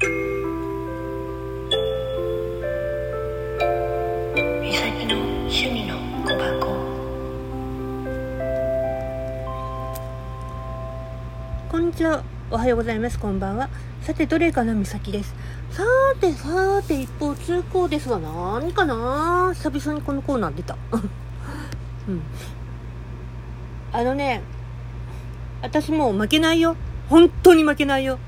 美咲の趣味の小箱こんにちは。おはようございます。こんばんは。さて、どれかなみさきです。さーて、さーて、一方通行ですが、何かな久々にこのコーナー出た。うん。あのね、私もう負けないよ。本当に負けないよ。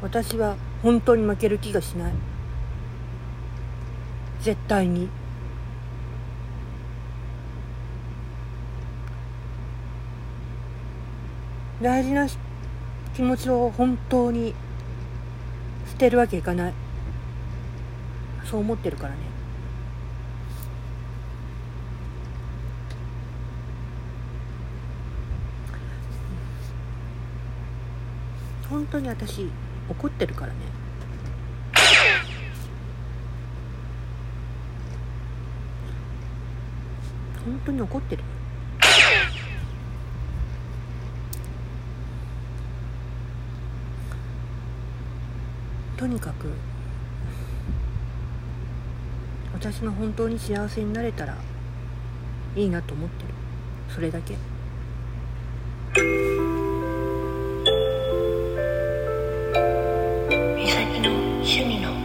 私は本当に負ける気がしない。絶対に。大事な気持ちを本当に捨てるわけいかないそう思ってるからね本当に私怒ってるからね。本当に怒ってる。とにかく私が本当に幸せになれたらいいなと思ってる。それだけ。Unino.